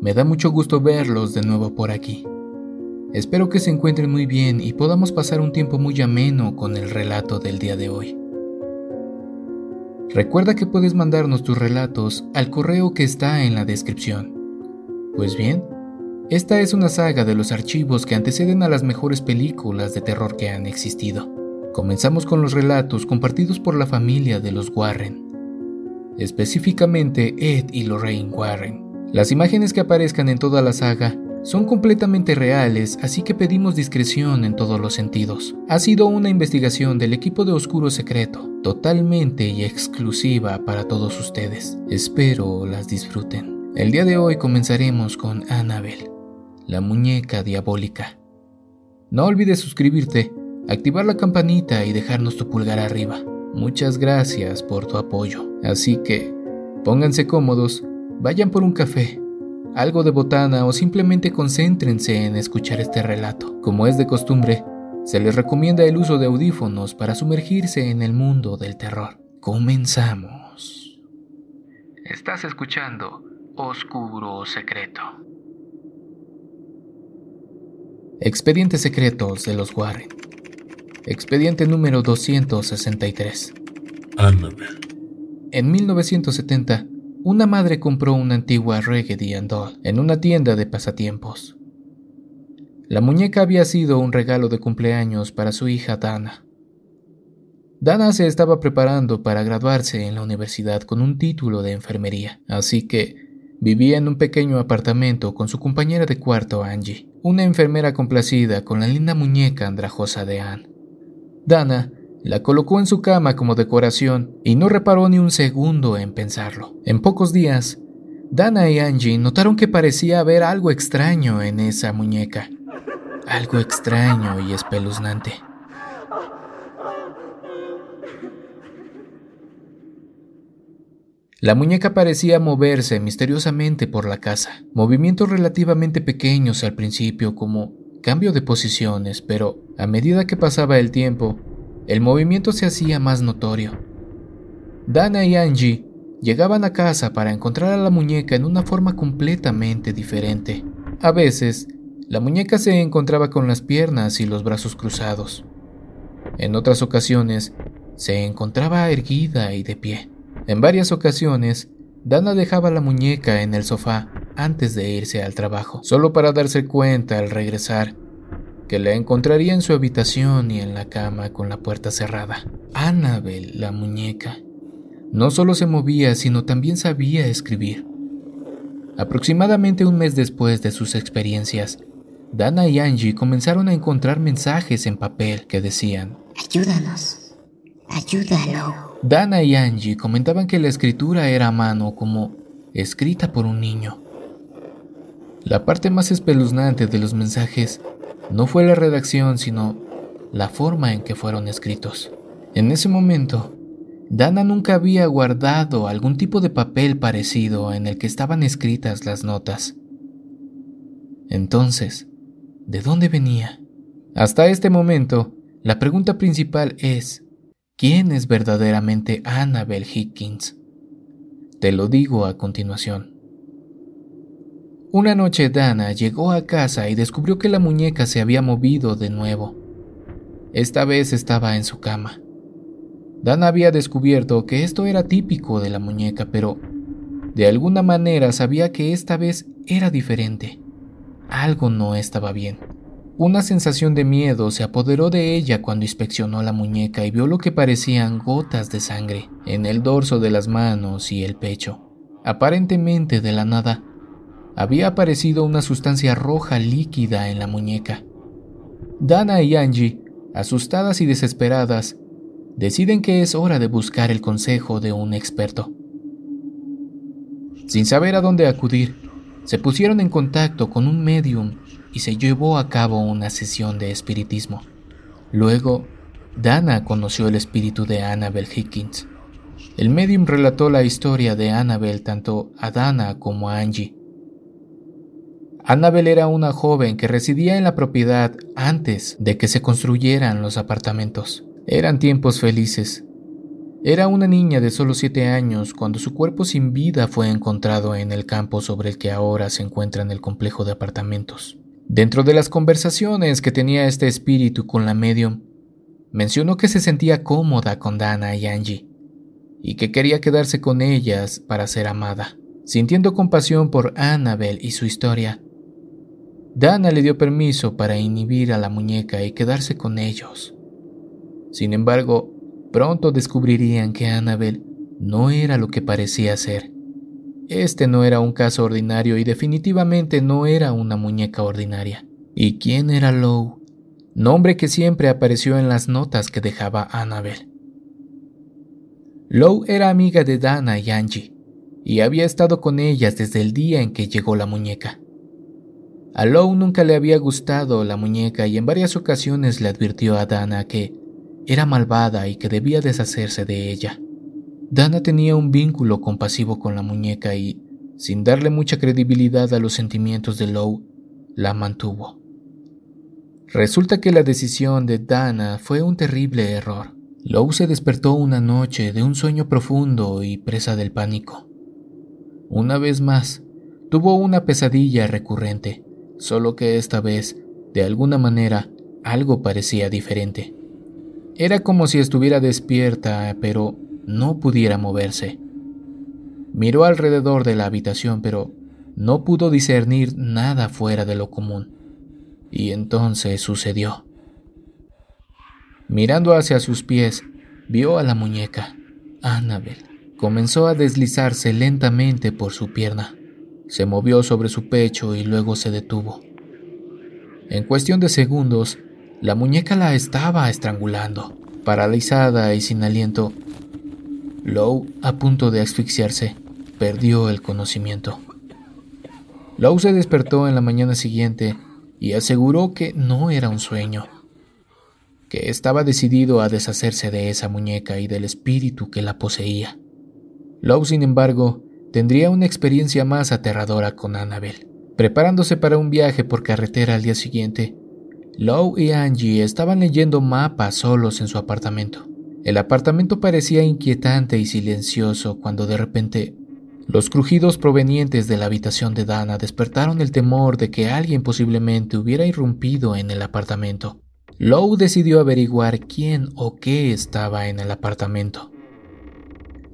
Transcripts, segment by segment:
me da mucho gusto verlos de nuevo por aquí. Espero que se encuentren muy bien y podamos pasar un tiempo muy ameno con el relato del día de hoy. Recuerda que puedes mandarnos tus relatos al correo que está en la descripción. Pues bien, esta es una saga de los archivos que anteceden a las mejores películas de terror que han existido. Comenzamos con los relatos compartidos por la familia de los Warren, específicamente Ed y Lorraine Warren. Las imágenes que aparezcan en toda la saga son completamente reales, así que pedimos discreción en todos los sentidos. Ha sido una investigación del equipo de Oscuro Secreto, totalmente y exclusiva para todos ustedes. Espero las disfruten. El día de hoy comenzaremos con Annabelle, la muñeca diabólica. No olvides suscribirte, activar la campanita y dejarnos tu pulgar arriba. Muchas gracias por tu apoyo. Así que, pónganse cómodos, vayan por un café, algo de botana o simplemente concéntrense en escuchar este relato. Como es de costumbre, se les recomienda el uso de audífonos para sumergirse en el mundo del terror. Comenzamos. Estás escuchando Oscuro Secreto. Expedientes secretos de los Warren. Expediente número 263. Annabelle. En 1970, una madre compró una antigua Raggedy Doll en una tienda de pasatiempos. La muñeca había sido un regalo de cumpleaños para su hija Dana. Dana se estaba preparando para graduarse en la universidad con un título de enfermería, así que vivía en un pequeño apartamento con su compañera de cuarto Angie, una enfermera complacida con la linda muñeca andrajosa de Anne. Dana la colocó en su cama como decoración y no reparó ni un segundo en pensarlo. En pocos días, Dana y Angie notaron que parecía haber algo extraño en esa muñeca. Algo extraño y espeluznante. La muñeca parecía moverse misteriosamente por la casa, movimientos relativamente pequeños al principio como cambio de posiciones, pero a medida que pasaba el tiempo, el movimiento se hacía más notorio. Dana y Angie llegaban a casa para encontrar a la muñeca en una forma completamente diferente. A veces, la muñeca se encontraba con las piernas y los brazos cruzados. En otras ocasiones, se encontraba erguida y de pie. En varias ocasiones, Dana dejaba la muñeca en el sofá antes de irse al trabajo, solo para darse cuenta al regresar que la encontraría en su habitación y en la cama con la puerta cerrada. Annabel, la muñeca, no solo se movía, sino también sabía escribir. Aproximadamente un mes después de sus experiencias, Dana y Angie comenzaron a encontrar mensajes en papel que decían, Ayúdanos, ayúdalo. Dana y Angie comentaban que la escritura era a mano como escrita por un niño. La parte más espeluznante de los mensajes no fue la redacción, sino la forma en que fueron escritos. En ese momento, Dana nunca había guardado algún tipo de papel parecido en el que estaban escritas las notas. Entonces, ¿de dónde venía? Hasta este momento, la pregunta principal es, ¿quién es verdaderamente Annabel Higgins? Te lo digo a continuación. Una noche Dana llegó a casa y descubrió que la muñeca se había movido de nuevo. Esta vez estaba en su cama. Dana había descubierto que esto era típico de la muñeca, pero de alguna manera sabía que esta vez era diferente. Algo no estaba bien. Una sensación de miedo se apoderó de ella cuando inspeccionó la muñeca y vio lo que parecían gotas de sangre en el dorso de las manos y el pecho. Aparentemente de la nada, había aparecido una sustancia roja líquida en la muñeca. Dana y Angie, asustadas y desesperadas, deciden que es hora de buscar el consejo de un experto. Sin saber a dónde acudir, se pusieron en contacto con un medium y se llevó a cabo una sesión de espiritismo. Luego, Dana conoció el espíritu de Annabel Higgins. El medium relató la historia de Annabel tanto a Dana como a Angie Annabel era una joven que residía en la propiedad antes de que se construyeran los apartamentos. Eran tiempos felices. Era una niña de solo siete años cuando su cuerpo sin vida fue encontrado en el campo sobre el que ahora se encuentra en el complejo de apartamentos. Dentro de las conversaciones que tenía este espíritu con la medium, mencionó que se sentía cómoda con Dana y Angie y que quería quedarse con ellas para ser amada. Sintiendo compasión por Annabel y su historia, Dana le dio permiso para inhibir a la muñeca y quedarse con ellos. Sin embargo, Pronto descubrirían que Annabel no era lo que parecía ser. Este no era un caso ordinario y definitivamente no era una muñeca ordinaria. ¿Y quién era Lowe? Nombre que siempre apareció en las notas que dejaba Annabel. Lowe era amiga de Dana y Angie, y había estado con ellas desde el día en que llegó la muñeca. A Lowe nunca le había gustado la muñeca y en varias ocasiones le advirtió a Dana que era malvada y que debía deshacerse de ella. Dana tenía un vínculo compasivo con la muñeca y, sin darle mucha credibilidad a los sentimientos de Lowe, la mantuvo. Resulta que la decisión de Dana fue un terrible error. Lowe se despertó una noche de un sueño profundo y presa del pánico. Una vez más, tuvo una pesadilla recurrente, solo que esta vez, de alguna manera, algo parecía diferente. Era como si estuviera despierta, pero no pudiera moverse. Miró alrededor de la habitación, pero no pudo discernir nada fuera de lo común. Y entonces sucedió. Mirando hacia sus pies, vio a la muñeca, Annabel. Comenzó a deslizarse lentamente por su pierna. Se movió sobre su pecho y luego se detuvo. En cuestión de segundos, la muñeca la estaba estrangulando, paralizada y sin aliento. Lowe, a punto de asfixiarse, perdió el conocimiento. Lowe se despertó en la mañana siguiente y aseguró que no era un sueño, que estaba decidido a deshacerse de esa muñeca y del espíritu que la poseía. Lowe, sin embargo, tendría una experiencia más aterradora con Annabel. Preparándose para un viaje por carretera al día siguiente, Lowe y Angie estaban leyendo mapas solos en su apartamento. El apartamento parecía inquietante y silencioso cuando de repente los crujidos provenientes de la habitación de Dana despertaron el temor de que alguien posiblemente hubiera irrumpido en el apartamento. Lowe decidió averiguar quién o qué estaba en el apartamento.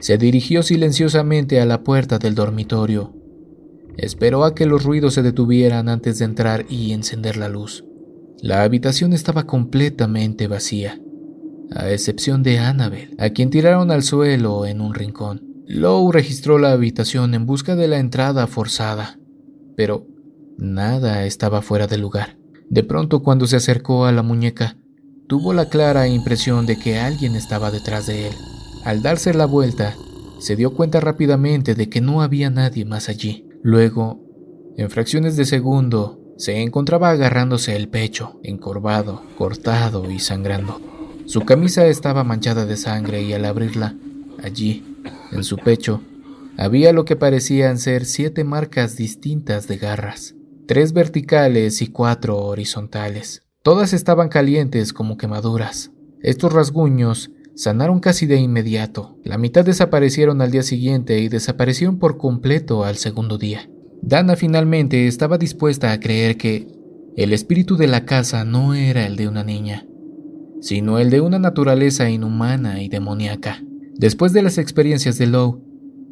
Se dirigió silenciosamente a la puerta del dormitorio. Esperó a que los ruidos se detuvieran antes de entrar y encender la luz. La habitación estaba completamente vacía, a excepción de Annabel, a quien tiraron al suelo en un rincón. Lowe registró la habitación en busca de la entrada forzada, pero nada estaba fuera de lugar. De pronto, cuando se acercó a la muñeca, tuvo la clara impresión de que alguien estaba detrás de él. Al darse la vuelta, se dio cuenta rápidamente de que no había nadie más allí. Luego, en fracciones de segundo, se encontraba agarrándose el pecho, encorvado, cortado y sangrando. Su camisa estaba manchada de sangre y al abrirla, allí, en su pecho, había lo que parecían ser siete marcas distintas de garras, tres verticales y cuatro horizontales. Todas estaban calientes como quemaduras. Estos rasguños sanaron casi de inmediato. La mitad desaparecieron al día siguiente y desaparecieron por completo al segundo día. Dana finalmente estaba dispuesta a creer que el espíritu de la casa no era el de una niña, sino el de una naturaleza inhumana y demoníaca. Después de las experiencias de Lowe,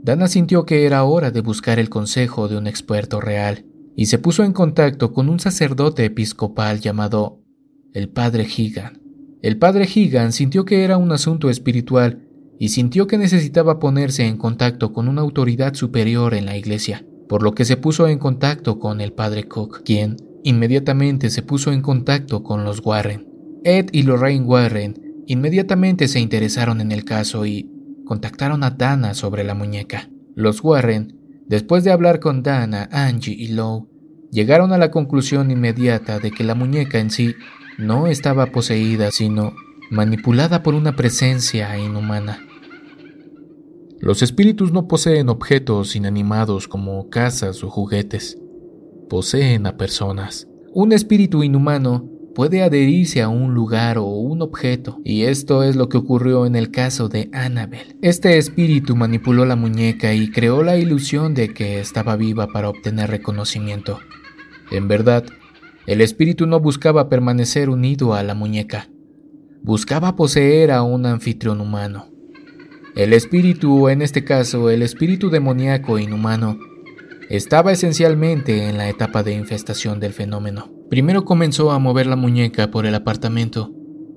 Dana sintió que era hora de buscar el consejo de un experto real y se puso en contacto con un sacerdote episcopal llamado el Padre Higan. El Padre Higan sintió que era un asunto espiritual y sintió que necesitaba ponerse en contacto con una autoridad superior en la iglesia por lo que se puso en contacto con el padre Cook, quien inmediatamente se puso en contacto con los Warren. Ed y Lorraine Warren inmediatamente se interesaron en el caso y contactaron a Dana sobre la muñeca. Los Warren, después de hablar con Dana, Angie y Lowe, llegaron a la conclusión inmediata de que la muñeca en sí no estaba poseída, sino manipulada por una presencia inhumana. Los espíritus no poseen objetos inanimados como casas o juguetes, poseen a personas. Un espíritu inhumano puede adherirse a un lugar o un objeto, y esto es lo que ocurrió en el caso de Annabel. Este espíritu manipuló la muñeca y creó la ilusión de que estaba viva para obtener reconocimiento. En verdad, el espíritu no buscaba permanecer unido a la muñeca, buscaba poseer a un anfitrión humano. El espíritu, en este caso el espíritu demoníaco inhumano, estaba esencialmente en la etapa de infestación del fenómeno. Primero comenzó a mover la muñeca por el apartamento,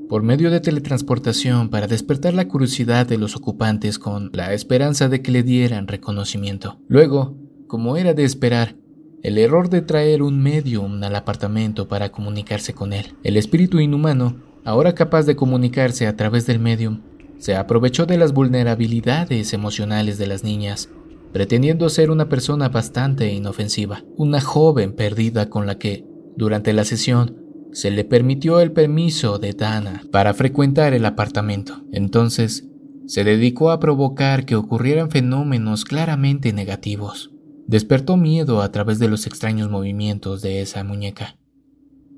por medio de teletransportación para despertar la curiosidad de los ocupantes con la esperanza de que le dieran reconocimiento. Luego, como era de esperar, el error de traer un medium al apartamento para comunicarse con él. El espíritu inhumano, ahora capaz de comunicarse a través del medium, se aprovechó de las vulnerabilidades emocionales de las niñas, pretendiendo ser una persona bastante inofensiva, una joven perdida con la que durante la sesión, se le permitió el permiso de Dana para frecuentar el apartamento. Entonces, se dedicó a provocar que ocurrieran fenómenos claramente negativos. Despertó miedo a través de los extraños movimientos de esa muñeca.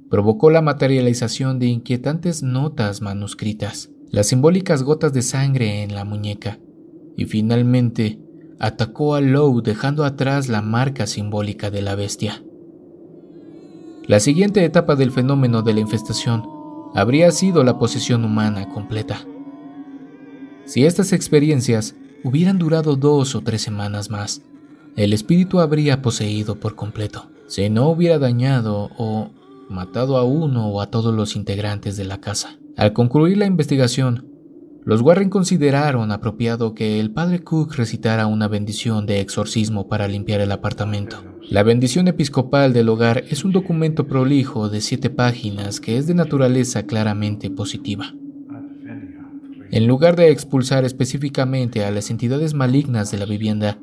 Provocó la materialización de inquietantes notas manuscritas, las simbólicas gotas de sangre en la muñeca, y finalmente atacó a Lowe dejando atrás la marca simbólica de la bestia. La siguiente etapa del fenómeno de la infestación habría sido la posesión humana completa. Si estas experiencias hubieran durado dos o tres semanas más, el espíritu habría poseído por completo, si no hubiera dañado o matado a uno o a todos los integrantes de la casa. Al concluir la investigación, los Warren consideraron apropiado que el padre Cook recitara una bendición de exorcismo para limpiar el apartamento. La bendición episcopal del hogar es un documento prolijo de siete páginas que es de naturaleza claramente positiva. En lugar de expulsar específicamente a las entidades malignas de la vivienda,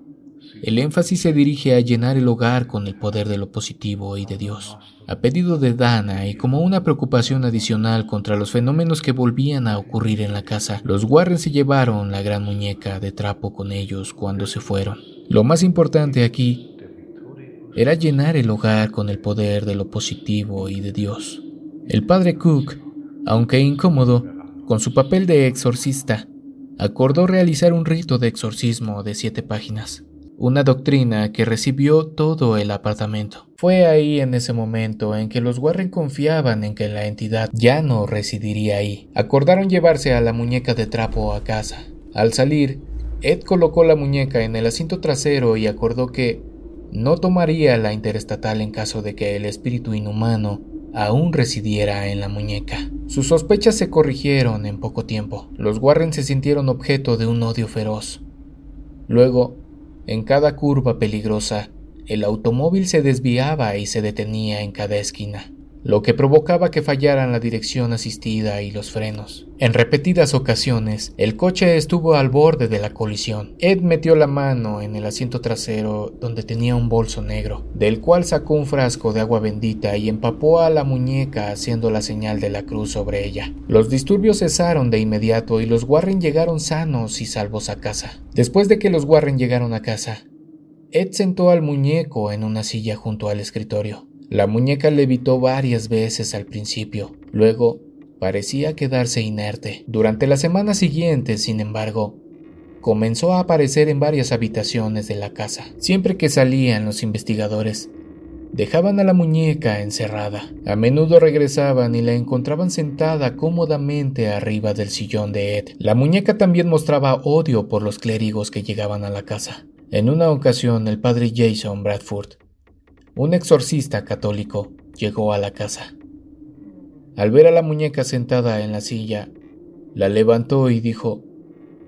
el énfasis se dirige a llenar el hogar con el poder de lo positivo y de Dios. A pedido de Dana y como una preocupación adicional contra los fenómenos que volvían a ocurrir en la casa, los Warren se llevaron la gran muñeca de trapo con ellos cuando se fueron. Lo más importante aquí era llenar el hogar con el poder de lo positivo y de Dios. El padre Cook, aunque incómodo, con su papel de exorcista, acordó realizar un rito de exorcismo de siete páginas una doctrina que recibió todo el apartamento. Fue ahí en ese momento en que los Warren confiaban en que la entidad ya no residiría ahí. Acordaron llevarse a la muñeca de trapo a casa. Al salir, Ed colocó la muñeca en el asiento trasero y acordó que no tomaría la interestatal en caso de que el espíritu inhumano aún residiera en la muñeca. Sus sospechas se corrigieron en poco tiempo. Los Warren se sintieron objeto de un odio feroz. Luego, en cada curva peligrosa, el automóvil se desviaba y se detenía en cada esquina, lo que provocaba que fallaran la dirección asistida y los frenos. En repetidas ocasiones, el coche estuvo al borde de la colisión. Ed metió la mano en el asiento trasero donde tenía un bolso negro, del cual sacó un frasco de agua bendita y empapó a la muñeca haciendo la señal de la cruz sobre ella. Los disturbios cesaron de inmediato y los Warren llegaron sanos y salvos a casa. Después de que los Warren llegaron a casa, Ed sentó al muñeco en una silla junto al escritorio. La muñeca levitó varias veces al principio, luego parecía quedarse inerte. Durante la semana siguiente, sin embargo, comenzó a aparecer en varias habitaciones de la casa. Siempre que salían los investigadores, dejaban a la muñeca encerrada. A menudo regresaban y la encontraban sentada cómodamente arriba del sillón de Ed. La muñeca también mostraba odio por los clérigos que llegaban a la casa. En una ocasión, el padre Jason Bradford, un exorcista católico, llegó a la casa. Al ver a la muñeca sentada en la silla, la levantó y dijo,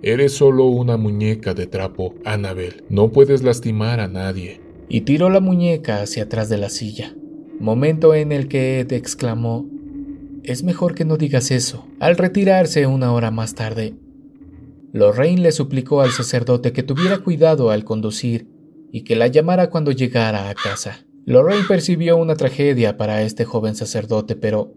Eres solo una muñeca de trapo, Annabel. No puedes lastimar a nadie. Y tiró la muñeca hacia atrás de la silla, momento en el que Ed exclamó, Es mejor que no digas eso. Al retirarse una hora más tarde, Lorraine le suplicó al sacerdote que tuviera cuidado al conducir y que la llamara cuando llegara a casa. Lorraine percibió una tragedia para este joven sacerdote, pero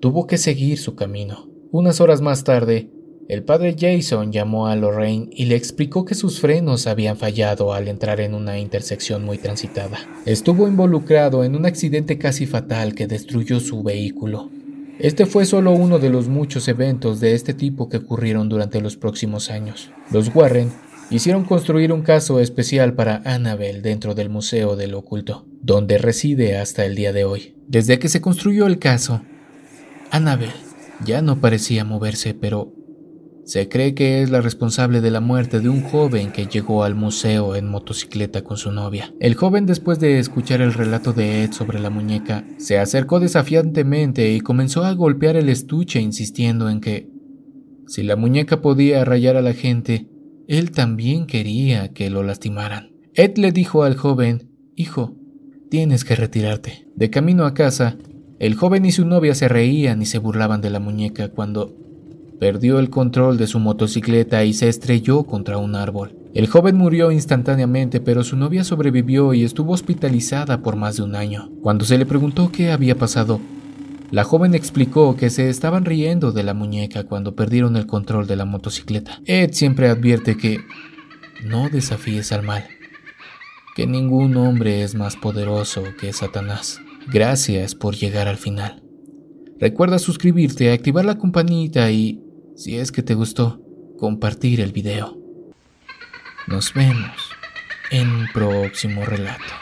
tuvo que seguir su camino. Unas horas más tarde, el padre Jason llamó a Lorraine y le explicó que sus frenos habían fallado al entrar en una intersección muy transitada. Estuvo involucrado en un accidente casi fatal que destruyó su vehículo. Este fue solo uno de los muchos eventos de este tipo que ocurrieron durante los próximos años. Los Warren hicieron construir un caso especial para Annabel dentro del Museo del Oculto, donde reside hasta el día de hoy. Desde que se construyó el caso, Annabel ya no parecía moverse, pero se cree que es la responsable de la muerte de un joven que llegó al museo en motocicleta con su novia. El joven, después de escuchar el relato de Ed sobre la muñeca, se acercó desafiantemente y comenzó a golpear el estuche insistiendo en que, si la muñeca podía rayar a la gente, él también quería que lo lastimaran. Ed le dijo al joven, Hijo, tienes que retirarte. De camino a casa, el joven y su novia se reían y se burlaban de la muñeca cuando Perdió el control de su motocicleta y se estrelló contra un árbol. El joven murió instantáneamente, pero su novia sobrevivió y estuvo hospitalizada por más de un año. Cuando se le preguntó qué había pasado, la joven explicó que se estaban riendo de la muñeca cuando perdieron el control de la motocicleta. Ed siempre advierte que no desafíes al mal, que ningún hombre es más poderoso que Satanás. Gracias por llegar al final. Recuerda suscribirte, activar la campanita y si es que te gustó, compartir el video. Nos vemos en un próximo relato.